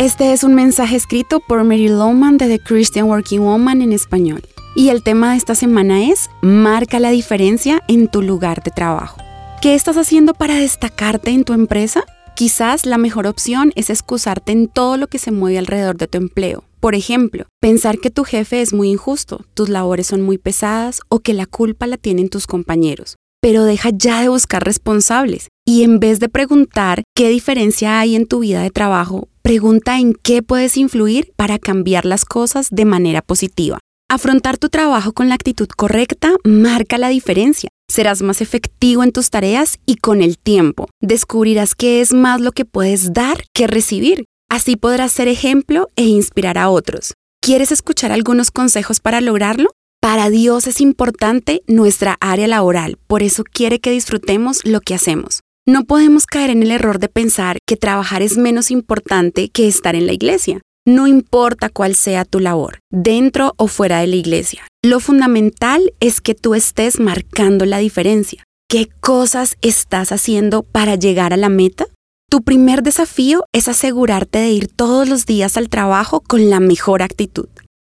Este es un mensaje escrito por Mary Lowman de The Christian Working Woman en español. Y el tema de esta semana es Marca la diferencia en tu lugar de trabajo. ¿Qué estás haciendo para destacarte en tu empresa? Quizás la mejor opción es excusarte en todo lo que se mueve alrededor de tu empleo. Por ejemplo, pensar que tu jefe es muy injusto, tus labores son muy pesadas o que la culpa la tienen tus compañeros. Pero deja ya de buscar responsables y en vez de preguntar qué diferencia hay en tu vida de trabajo, pregunta en qué puedes influir para cambiar las cosas de manera positiva. Afrontar tu trabajo con la actitud correcta marca la diferencia. Serás más efectivo en tus tareas y con el tiempo descubrirás que es más lo que puedes dar que recibir. Así podrás ser ejemplo e inspirar a otros. ¿Quieres escuchar algunos consejos para lograrlo? Para Dios es importante nuestra área laboral, por eso quiere que disfrutemos lo que hacemos. No podemos caer en el error de pensar que trabajar es menos importante que estar en la iglesia. No importa cuál sea tu labor, dentro o fuera de la iglesia. Lo fundamental es que tú estés marcando la diferencia. ¿Qué cosas estás haciendo para llegar a la meta? Tu primer desafío es asegurarte de ir todos los días al trabajo con la mejor actitud.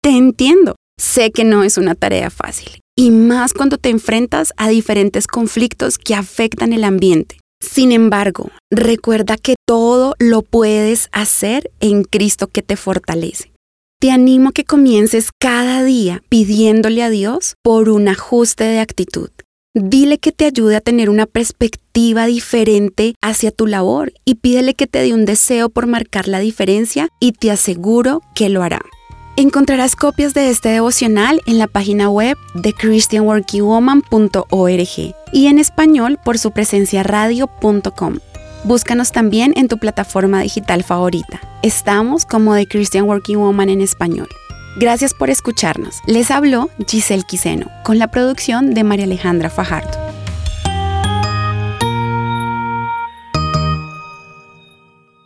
Te entiendo, sé que no es una tarea fácil, y más cuando te enfrentas a diferentes conflictos que afectan el ambiente. Sin embargo, recuerda que todo lo puedes hacer en Cristo que te fortalece. Te animo a que comiences cada día pidiéndole a Dios por un ajuste de actitud. Dile que te ayude a tener una perspectiva diferente hacia tu labor y pídele que te dé un deseo por marcar la diferencia y te aseguro que lo hará. Encontrarás copias de este devocional en la página web de christianworkingwoman.org y en español por su presencia radio.com. Búscanos también en tu plataforma digital favorita. Estamos como The Christian Working Woman en español. Gracias por escucharnos. Les habló Giselle Quiseno con la producción de María Alejandra Fajardo.